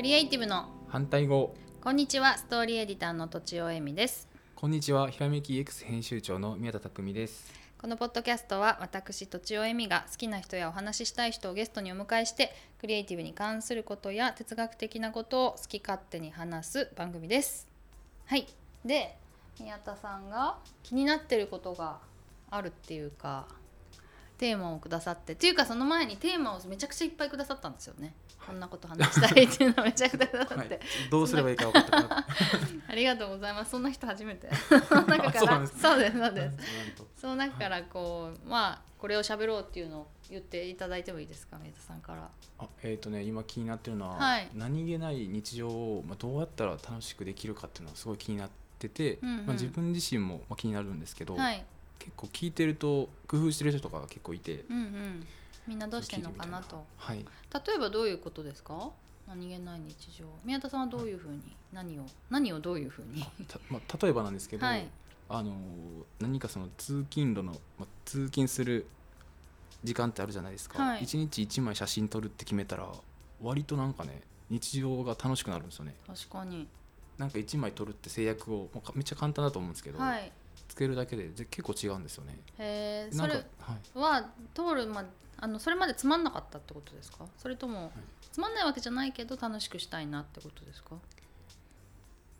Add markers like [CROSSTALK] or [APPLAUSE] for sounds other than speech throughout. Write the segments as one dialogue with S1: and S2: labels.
S1: クリエイティブの。
S2: 反対語。
S1: こんにちはストーリーエディターのとちおえみです。
S2: こんにちはひらめき X 編集長の宮田匠です。
S1: このポッドキャストは私とちおえみが好きな人やお話ししたい人をゲストにお迎えしてクリエイティブに関することや哲学的なことを好き勝手に話す番組です。はい。で宮田さんが気になってることがあるっていうかテーマをくださってっていうかその前にテーマをめちゃくちゃいっぱいくださったんですよね、こんなこと話したいっていうのをめちゃくちゃくださって、[LAUGHS]
S2: はい、どうすればいいか分かってな
S1: ありがとうございます。そんな人初めて。そ [LAUGHS] の中から。
S2: あそうです
S1: そうですそうです。その中からこう、まあこれを喋ろうっていうのを言っていただいてもいいですか宮田さんから。
S2: あえっ、とね今気になってるのは、
S1: はい。
S2: 何気ない日常を、まあ、どうやったら楽しくできるかっていうのはすごい気になってて、
S1: うんうん。
S2: まあ、自分自身も、まあ、気になるんですけど、
S1: はい
S2: 結構聞いてると工夫してる人とかが結構いて
S1: うんうん。みんなどうしてんのかなと。
S2: はい。
S1: 例えばどういうことですか？何気ない日常。宮田さんはどういうふうに何を何をどういうふうに？
S2: た [LAUGHS] まあ、例えばなんですけど、
S1: はい。
S2: あの何かその通勤路の、まあ、通勤する時間ってあるじゃないですか、
S1: はい。
S2: 一日1枚写真撮るって決めたら割となんかね日常が楽しくなるんですよね。
S1: 確かに。
S2: なんか1枚撮るって制約をもうかめっちゃ簡単だと思うんですけど、
S1: はい。
S2: つけるだけでぜ結構違うんですよね。
S1: へえそれ
S2: はい。
S1: は通るまあのそれまでつまんなかったってことですか？それとも、つまんないわけじゃないけど楽しくしたいなってことですか？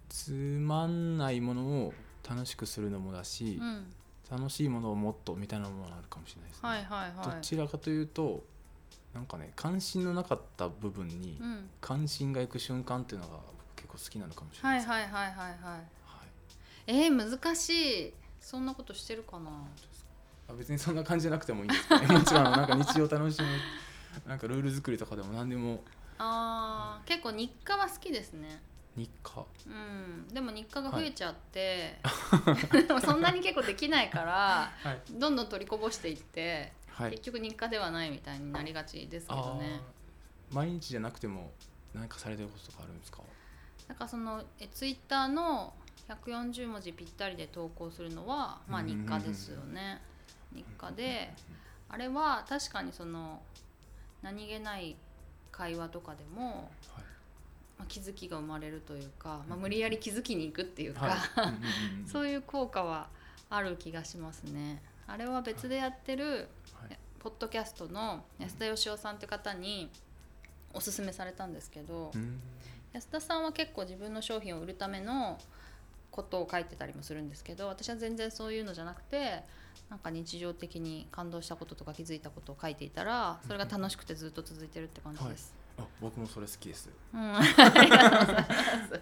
S2: つまんないものを楽しくするのもだし
S1: う、ん。
S2: 楽しいものをもっとみたいなのもあるかもしれないですね、
S1: はいはいはい。
S2: どちらかというとなんかね関心のなかった部分に
S1: うん。
S2: 関心がいく瞬間っていうのが結構好きなのかもしれな
S1: はいい
S2: です、
S1: はいはいはいはい。
S2: はい。
S1: えー、難しいそんなことしてるかな？
S2: あ別にそんな感じじゃなくてもいいんですけど、ね、[LAUGHS] もちろんなんか日常楽しむなんかルール作りとかでも何でも。
S1: あー結構日課は好きですね。
S2: 日課？
S1: うん。でも日課が増えちゃって、[LAUGHS] でもそんなに結構できないから
S2: はい、
S1: どんどん取りこぼしていって、
S2: はい。
S1: 結、局日課ではないみたいになりがちですけどね。
S2: 毎日じゃなくても何かされてることとかあるんですか？
S1: なんかそのえツイッターの140文字ぴったりで投稿するのはまあ日課ですよね。日課であれは確かにその何気ない会話とかでも、
S2: はい。
S1: まあ、気づきが生まれるというか、まあ、無理やり気づきに行くっていうか、
S2: はい。[LAUGHS]
S1: そういう効果はある気がしますね。あれは別でやってる
S2: はい。
S1: ポッドキャストの安田義雄さんって方におすすめされたんですけど、
S2: うん。
S1: 安田さんは結構自分の商品を売るためのことを書いてたりもするんですけど私は全然そういうのじゃなくてなんか日常的に感動したこととか気づいたことを書いていたらそれが楽しくてずっと続いてるって感じです。
S2: あ僕もそれ好きです
S1: うん、[LAUGHS] ありがとうございます。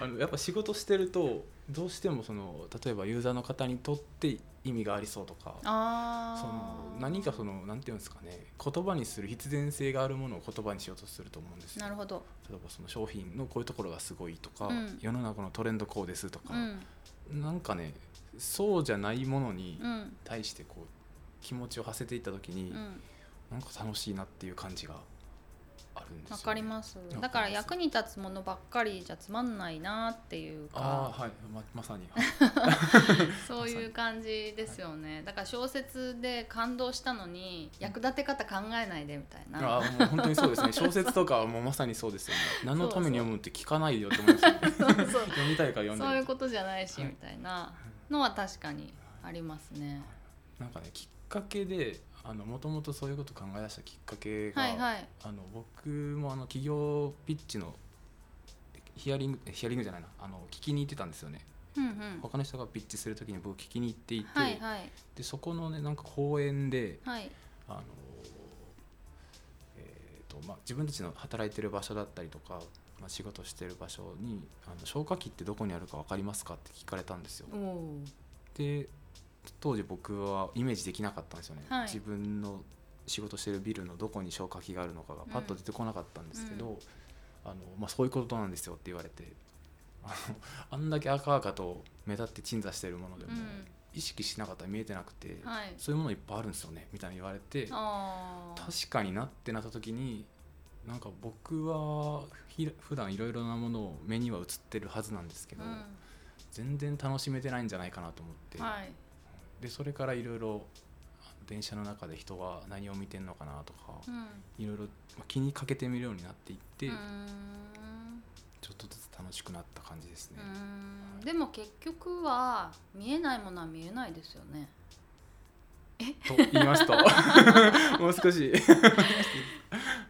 S2: あのやっぱ仕事してるとどうしてもその例えばユーザーの方にとって意味がありそうとか
S1: あ
S2: その何かそのなんていうんですかね言葉にする必然性があるものを言葉にしようとすると思うんですよ。
S1: なるほど。
S2: 例えばその商品のこういうところがすごいとか、
S1: うん。
S2: 世の中のトレンドこうですとか
S1: う、ん。
S2: なんかねそうじゃないものに
S1: うん。
S2: 対してこう気持ちを馳せていった時に、
S1: うん。
S2: なんか楽しいなっていう感じがあるんですよ、
S1: わ
S2: ね、
S1: かります。だから役に立つものばっかりじゃつまんないなっていうか。
S2: ああはい。ままさに。[LAUGHS]
S1: そういう感じですよね。だから小説で感動したのに役立て方考えないでみたいな。
S2: ああもう本当にそうですね。[LAUGHS] 小説とかはもうまさにそうですよね。何のために読むって聞かないよって思いますよね。読みたいから読んで
S1: そういう
S2: る
S1: ことじゃないし
S2: はい。
S1: みたいなのは確かにありますね。
S2: なんかねきっかけでもともとそういうこと考え出したきっかけが、
S1: はいはい。
S2: あの僕もあの企業ピッチのヒアリングヒアリングじゃないな。あの聞きに行ってたんですよね、
S1: うんうん。
S2: 他の人がピッチする時に僕聞きに行っていて、
S1: はいはい。
S2: でそこのねなんか講演で
S1: はい。
S2: あの、えーとまあ、自分たちの働いてる場所だったりとか、まあ、仕事してる場所にあの消火器ってどこにあるか分かりますかって聞かれたんですよ。
S1: お。お
S2: で当時僕はイメージできなかったんですよね、
S1: はい。
S2: 自分の仕事してるビルのどこに消火器があるのかがパッと出てこなかったんですけど、
S1: うん。
S2: あのまあ、そういうことなんですよって言われてあの [LAUGHS] あんだけ赤々と目立って鎮座してるものでも、
S1: うん。
S2: 意識しなかったら見えてなくて、
S1: はい。
S2: そういうものいっぱいあるんですよねみたいに言われて確かになってなった時になんか僕はひ普段いろいろなものを目には映ってるはずなんですけど、
S1: う
S2: 全然楽しめてないんじゃないかなと思って、
S1: んはい
S2: でそれからいろいろ電車の中で人が何を見てんのかなとか
S1: うん。
S2: いろいろまあ気にかけてみるようになっていって、ちょっとずつ楽しくなった感じですね。
S1: うーん。でも結局は見えないものは見えないですよね。
S2: と言いますと。[LAUGHS] もう少し、[LAUGHS]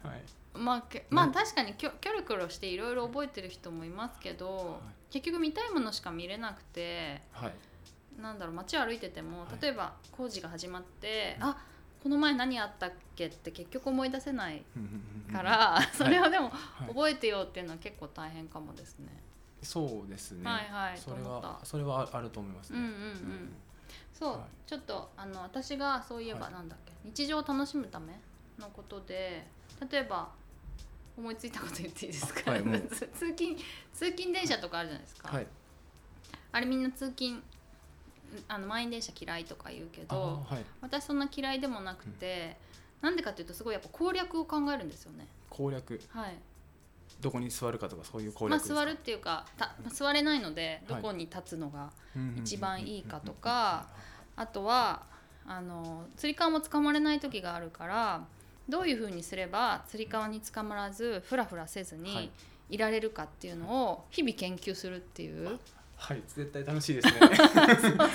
S2: はい、
S1: まあけまあ確かにキョキョロキョロしていろいろ覚えてる人もいますけど、結局見たいものしか見れなくて
S2: はい
S1: なんだろう街を歩いてても
S2: はい。
S1: 例えば工事が始まって、
S2: うん。
S1: あこの前何あったっけって結局思い出せない
S2: うんうんうん
S1: から、それをでも
S2: はい。
S1: 覚えてよっていうのは結構大変かもですね。
S2: そうですね、
S1: はいはい
S2: それ
S1: と思った。
S2: はそれはあると思いますね。
S1: うんうんうん。そう、
S2: はい。
S1: ちょっとあの私がそういえば
S2: はい。
S1: なんだっけ、日常を楽しむためのことで例えば思いついたこと言っていいですか、
S2: はいもう。
S1: 通 [LAUGHS] 通勤通勤電車とかあるじゃないですか、
S2: はい、
S1: あれみんな通勤あの満員電車嫌いとか言うけ
S2: あ
S1: ど
S2: ーはい、
S1: 私そんな嫌いでもなくて、なんでかっていうとすごいやっぱ攻略を考えるんですよね。
S2: 攻略。
S1: はい。
S2: どこに座るかとかそういう攻
S1: まあ
S2: 略ですか、
S1: 座るっていうかた座れないのでどこに立つのが一番いいかとかあとはあのつり革も捕まれない時があるからどういうふうにすればつり革に捕まらずフラフラせず
S2: は
S1: に
S2: い。
S1: いられるかっていうのを日々研究するっていう、
S2: はい絶対楽しいですね。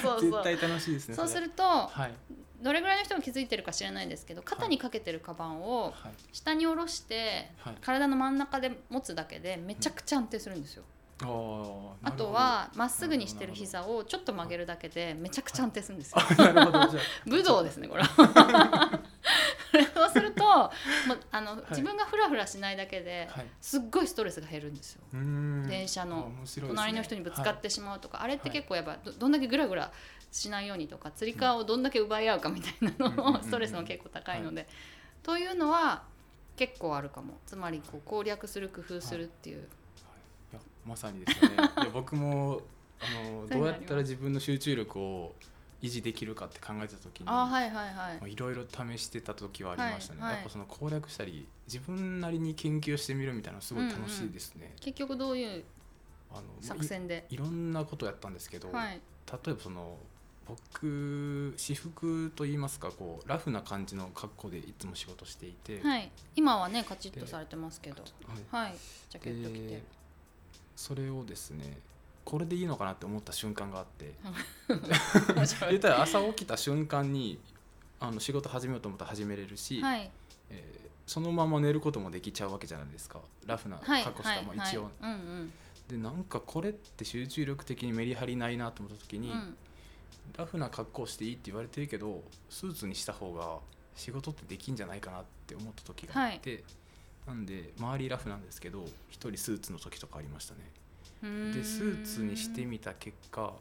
S1: そう
S2: 絶対楽しいですねれ
S1: そうすると
S2: はい。
S1: どれぐらいの人も気づいてるか知らないですけど肩にかけてるカバンを
S2: はい。
S1: 下に下ろして
S2: はい。
S1: 体の真ん中で持つだけでめちゃくちゃ安定するんですよ。
S2: あー
S1: あとはまっすぐにしてる膝をちょっと曲げるだけでめちゃくちゃ安定するんですよ。
S2: なるほど。じゃ
S1: 武道ですねこれは。そうするともうあの、
S2: い。
S1: 自分がフラフラしないだけで
S2: あはい。
S1: すっごいストレスが減るんですよ。電車の隣の人にぶつかってしまうとか、あれって
S2: はい
S1: 結構やっぱどどんだけグラグラしないようにとかつり革をどんだけ奪い合うかみたいなのをストレスも結構高いので、というのは結構あるかも。つまりこう攻略する工夫するっていう、
S2: まさにですよね。[LAUGHS] いや僕もあのどうやったら自分の集中力を維持できるかって考えた時に
S1: ああはいはいはい。
S2: まあいろいろ試してた時はありましたね、
S1: はいはい。
S2: やっぱその攻略したり自分なりに研究してみるみたいなのすごい楽しいですね、
S1: 結局どういう作戦で、
S2: いいろんなことやったんですけど、
S1: はい。
S2: 例えばその僕私服といいますかこうラフな感じの格好でいつも仕事していて、
S1: はい、今はねカチッとされてますけど。
S2: はい。
S1: はい。ジャケット着て。
S2: でそれをですねこれでいいのかなって思った瞬間があって。[LAUGHS] 言ったら朝起きた瞬間にあの仕事始めようと思ったら始めれるし、
S1: はい。
S2: えーそのまま寝ることもできちゃうわけじゃないですか。ラフな
S1: はい。
S2: 格好した、まあ、一応、
S1: はい。はいうん。
S2: でなんかこれって集中力的にメリハリないなと思った時に、
S1: うん。うん
S2: ラフな格好していいって言われてるけどスーツにした方が仕事ってできんじゃないかなって思った時があって、なんで周りラフなんですけど一人スーツの時とかありましたね。でスーツにしてみた結果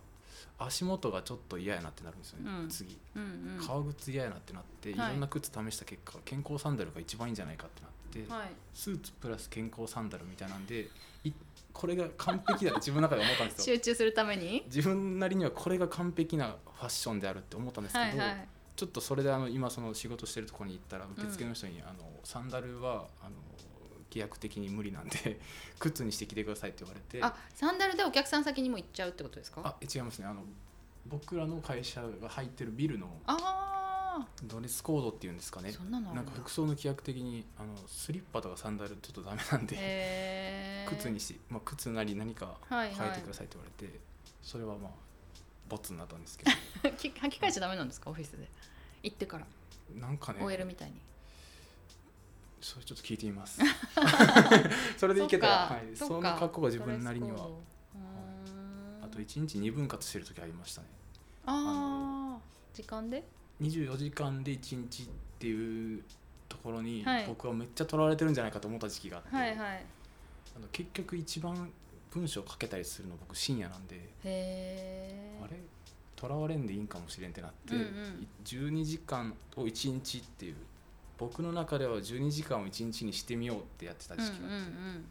S2: 足元がちょっと嫌やなってなるんですよね、
S1: うん。
S2: 次。
S1: うんうん。
S2: 革靴嫌やなってなって、
S1: はい。
S2: い、ろんな靴試した結果健康サンダルが一番いいんじゃないかってなって、
S1: はい。
S2: スーツプラス健康サンダルみたいなんでいこれが完璧だって自分の中で思ったんですよ。[LAUGHS]
S1: 集中するために？
S2: 自分なりにはこれが完璧なファッションであるって思ったんですけど、
S1: はいはい
S2: ちょっとそれであの今その仕事してるところに行ったら受付の人に、あのサンダルはあの規約的に無理なんで [LAUGHS] 靴にしてきてくださいって言われて。
S1: あサンダルでお客さん先にも行っちゃうってことですか？
S2: あ違いますね。あの僕らの会社が入ってるビルの
S1: あ
S2: ドレスコードっていうんですかね。
S1: ーそんなのあ
S2: なんか服装の規約的にあのスリッパとかサンダルちょっとダメなんで、[LAUGHS] 靴にし、まあ、靴なり何か
S1: はいはい。
S2: 変えてくださいって言われて、それはまあボツになったんですけど。[LAUGHS]
S1: き履き替えちゃダメなんですか？オフィスで行ってから。
S2: なんかね。
S1: OL みたいに。
S2: それちょっと聞いてみます。[LAUGHS] それでいけたら、はい、
S1: そ
S2: の格好が自分なりには。あと1日2分割してる時ありましたね。
S1: あー。時間で
S2: ？24時間で1日っていうところに
S1: はい。
S2: 僕はめっちゃ取られてるんじゃないかと思った時期があって、
S1: はいはい。
S2: あの結局一番文章書けたりするの僕深夜なんで、
S1: へえ
S2: あれ？とらわれんでいいんかもしれんってなって、
S1: うんうん。
S2: 12時間を1日っていう僕の中では12時間を1日にしてみようってやってた
S1: うんうん
S2: 時期があって、
S1: うん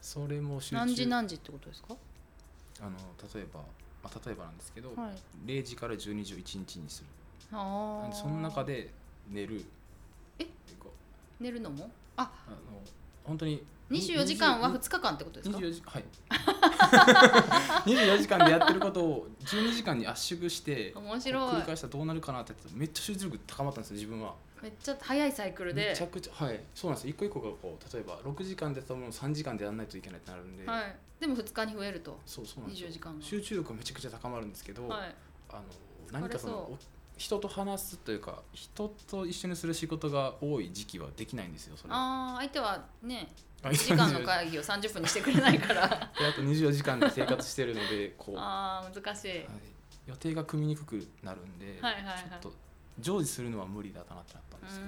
S2: それも集中。
S1: 何時何時ってことですか？
S2: あの例えば、まあ、例えばなんですけど、
S1: はい。
S2: 0時から12時を1日にする。その中で寝る。
S1: え？寝るのも？あ。
S2: あの本当に
S1: 24時間は2日間ってことですか
S2: ？24時はい。[LAUGHS] 24時間でやってることを12時間に圧縮して
S1: 面白い。
S2: 繰り返したらどうなるかなってやってめっちゃ集中力高まったんですよ自分は。
S1: めっちゃ早いサイクルで。
S2: めちゃくちゃはい。そうなんです。一個一個がこう例えば6時間でやったものを3時間でやらないといけないってなるんで、
S1: はい、でも2日に増えると。
S2: そうそうなんですよ。
S1: 24時間が
S2: 集中力がめちゃくちゃ高まるんですけど、
S1: はい。
S2: あの何かその人と話すというか人と一緒にする仕事が多い時期はできないんですよそれ。
S1: ああ相手はね
S2: あ
S1: 1時間の会議を30分にしてくれないから。[LAUGHS]
S2: であと24時間で生活してるのでこう、は
S1: ああ難しい。
S2: い、予定が組みにくくなるんで、
S1: はいはいはい。
S2: ちょっと常時するのは無理だなってなったん
S1: う
S2: ですけ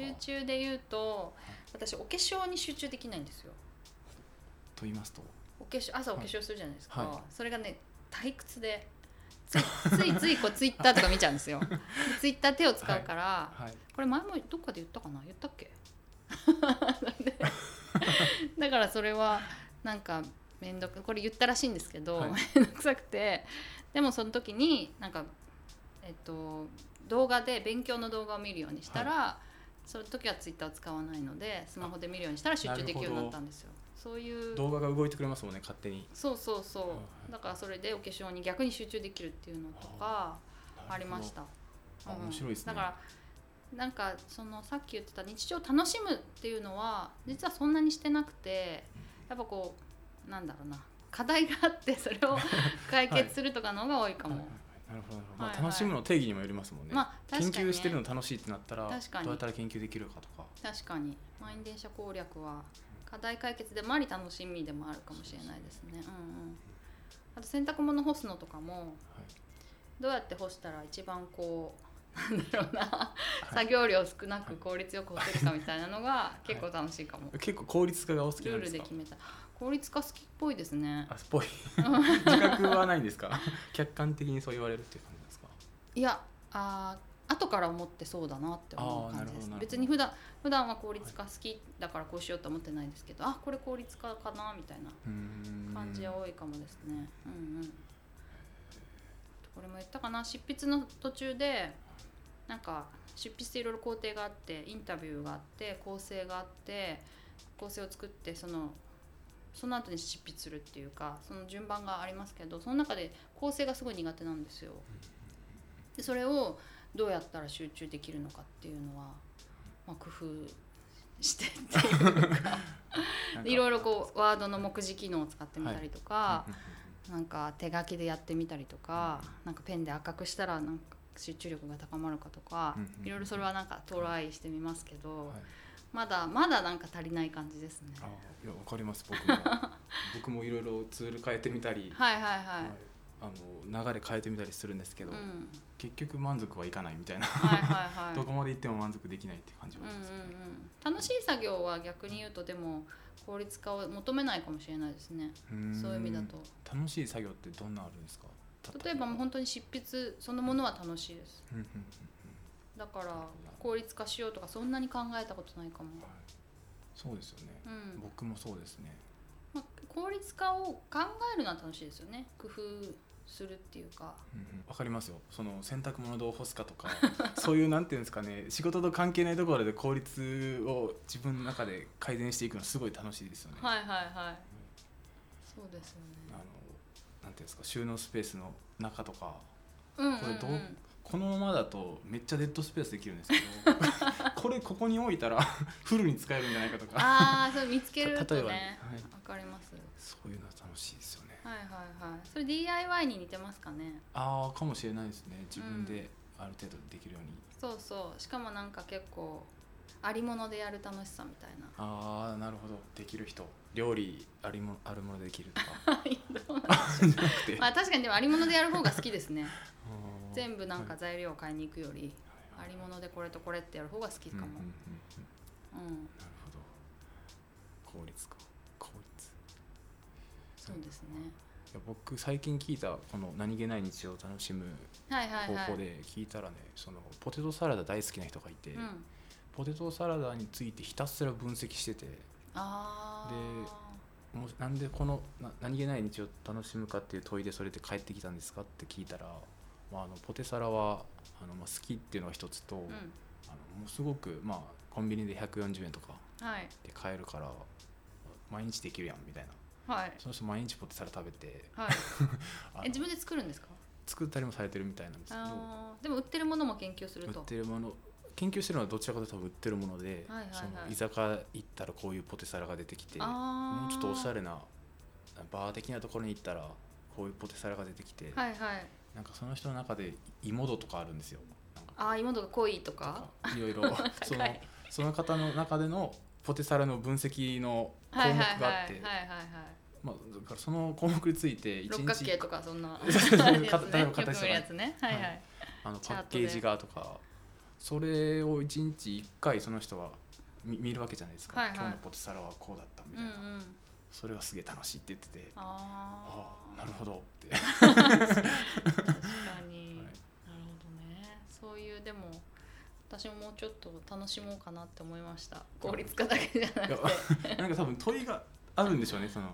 S2: ど、はい、
S1: 集中で言うと私お化粧に集中できないんですよ。
S2: と言いますと。
S1: お化粧朝お化粧するじゃないですか、
S2: はい。
S1: それがね退屈でついついついこうツイッターとか見ちゃうんですよ。で [LAUGHS] ツイッター手を使うから、
S2: はい。
S1: これ前もどっかで言ったかな？言ったっけ？で [LAUGHS] [LAUGHS] だからそれはなんか面倒くこれ言ったらしいんですけど、
S2: はい。
S1: 面倒くさくて。でもその時になんかえっと動画で勉強の動画を見るようにしたら、その時はツイッターを使わないのでスマホで見るようにしたら集中できるようになったんですよ。そういう。
S2: 動画が動いてくれますもんね勝手に。
S1: そうそうそう、
S2: はい
S1: だからそれでお化粧に逆に集中できるっていうのとかありました。
S2: あ
S1: うん。
S2: 面白いですね。
S1: だからなんかそのさっき言ってた日常を楽しむっていうのは実はそんなにしてなくてやっぱこうなんだろうな課題があってそれを解決するとかの方が多いかも、
S2: はいはいなるほどまあ、
S1: はいはい。
S2: 楽しむの定義にもよりますもんね、
S1: まあね、
S2: 研究してるの楽しいってなったらどうやったら研究できるかとか。
S1: 確かに。満員電車攻略は課題解決でもあり楽しみでもあるかもしれないですね。うんうん。あと洗濯物干すのとかもどうやって干したら一番こうなんだろうな、作業量少なく効率よく干せるかみたいなのが結構楽しいかも、
S2: 結構効率化がお好きな
S1: ルー
S2: んですか？
S1: ルで決めた。効率化好きっぽいですね。
S2: あっぽい。[LAUGHS] 自覚はないんですか？客観的にそう言われるっていう感じですか？
S1: いやあー後から思ってそうだなって思う感じです
S2: るほどなるほど。
S1: 別に普段普段は効率化好きだからこうしようと思ってないですけどあこれ効率化かなみたいな
S2: うーん。
S1: 感じは多いかもですね。うんうん。これも言ったかな。執筆の途中でなんか執筆っていろいろ工程があってインタビューがあって構成があって構成を作ってそのその後に執筆するっていうかその順番がありますけどその中で構成がすごい苦手なんですよ。でそれをどうやったら集中できるのかっていうのは、まあ、工夫してってい [LAUGHS] いろいろこうワードの目次機能を使ってみたりとか、
S2: うんうん
S1: なんか手書きでやってみたりとか、なんかペンで赤くしたらなんか集中力が高まるかとか、
S2: うんうん
S1: いろいろそれはなんかトライしてみますけど、
S2: うんはい。
S1: まだまだなんか足りない感じですね。
S2: あいやわかります僕も。[LAUGHS] 僕もいろいろツール変えてみたり、
S1: はいはいはい。
S2: はい。あの流れ変えてみたりするんですけど、
S1: うん、
S2: 結局満足はいかないみたいな、
S1: はいはいはい。[LAUGHS]
S2: どこまで行っても満足できないって感じはありますね、
S1: うんうんうん、楽しい作業は逆に言うとでも効率化を求めないかもしれないですね。そういう意味だと。
S2: 楽しい作業ってどんなあるんですか？
S1: 例えばもう本当に執筆そのものは楽しいです。
S2: うんうんうん
S1: だから効率化しようとかそんなに考えたことないかも、
S2: うんそうですよね、
S1: うん。
S2: 僕もそうですね。
S1: まあ、効率化を考えるのは楽しいですよね。工夫するっていうか。
S2: うんうん。わかりますよ。その洗濯物どう干すかとか [LAUGHS] そういうなんていうんですかね。仕事と関係ないところで効率を自分の中で改善していくのすごい楽しいですよね、
S1: はいはいはい。そうですよ
S2: あの
S1: ね
S2: なんていうんですか収納スペースの中とか
S1: うんうん、うん、
S2: これどうこのままだとめっちゃデッドスペースできるんですけど [LAUGHS] これここに置いたら [LAUGHS] フルに使えるんじゃないかとか。
S1: ああそれ見つけると
S2: 例えば
S1: ね
S2: ねはい。
S1: わかります。
S2: そういうのは楽しいですよね。
S1: はいはいはい。それ DIY に似てますかね。
S2: ああかもしれないですね。自分である程度できるように、
S1: そうそう。しかもなんか結構ありものでやる楽しさみたいな。
S2: ああなるほど。できる人料理ありもあるものでできるとか。[LAUGHS] [LAUGHS]
S1: まあ確かにでもありものでやる方が好きですね。[LAUGHS] 全部なんか
S2: はい
S1: 材料を買いに行くより
S2: はい。
S1: ありものでこれとこれってやる方が好きかも。
S2: うんうんうんうん。
S1: うん。
S2: なるほど。効率か。効率。
S1: そうですね。
S2: いや僕最近聞いたこの何気ない日常を楽しむ方法で聞いたらねそのポテトサラダ大好きな人がいて、
S1: うん。
S2: ポテトサラダについてひたすら分析してて
S1: ああ
S2: もうなんでこのな何気ない日を楽しむかっていう問いでそれで帰ってきたんですかって聞いたら、まあ、あのポテサラはあの、まあ、好きっていうのが一つと、
S1: うん。
S2: あのもうすごく、まあ、コンビニで140円とか
S1: はい。
S2: で買えるから毎日できるやんみたいな。
S1: はい。
S2: その人毎日ポテサラ食べて
S1: はい。[LAUGHS] え自分で作るんですか？
S2: 作ったりもされてるみたいなんですけど。
S1: でも売ってるものも研究する
S2: 売っ
S1: と
S2: てるもの研究してるのはどちらかというと多分売ってるもので、
S1: はいはいはい。
S2: その居酒屋行ったらこういうポテサラが出てきてもうちょっとおしゃれなバー的なところに行ったらこういうポテサラが出てきて、
S1: はいはい。
S2: なんかその人の中で芋度とかあるんですよ。
S1: ああ芋とか濃いと
S2: と
S1: か
S2: かいろいろ。[LAUGHS] その
S1: はい。
S2: その方の中でのポテサラの分析の項目があって、まあ、だからその項目について一
S1: 六角
S2: 日
S1: 形とかそんな。[LAUGHS] [LAUGHS] ね。
S2: 例えば
S1: ね。はいはい、
S2: はい。あのパッケージがとかそれを一日1回その人は見見るわけじゃないですか、
S1: はいはい。
S2: 今日のポテサラはこうだったみ
S1: うんう
S2: たいな、
S1: ん
S2: それがすげえ楽しいって言ってて。あ
S1: あ
S2: あなるほどって。
S1: 確かに、[LAUGHS]
S2: はい。
S1: なるほどね。そういうでも私ももうちょっと楽しもうかなって思いました。効率化だけじゃなくて。
S2: なんか多分問いがあるんでしょうねその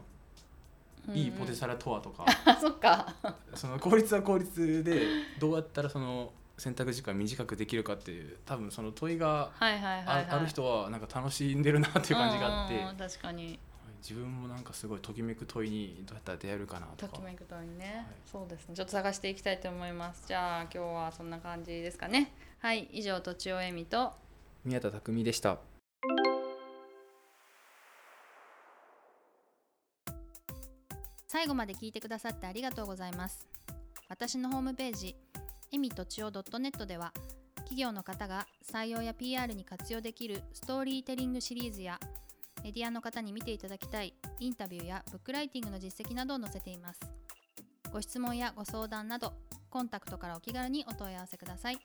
S2: いいポテ
S1: ラ
S2: サラとはとか、
S1: あ [LAUGHS] そっか。
S2: その効率は効率でどうやったらその選択時間短くできるかっていう多分その問いが
S1: はいはいはい、
S2: あ,、る人はなんか楽しんでるなっていう感じがあって、
S1: うんうんうん確かに。
S2: 自分もなんかすごいときめく問いにどうやったら出会えるかなとか。
S1: ときめくとにね、
S2: はい。
S1: そうですね。ちょっと探していきたいと思います。じゃあ今日はそんな感じですかね。はい以上とちおえみと。
S2: 宮田匠でした。
S1: 最後まで聞いてくださってありがとうございます。私のホームページえみとちお .net では企業の方が採用や PR に活用できるストーリーテリングシリーズやメディアの方に見ていただきたいインタビューやブックライティングの実績などを載せています。ご質問やご相談などコンタクトからお気軽にお問い合わせください。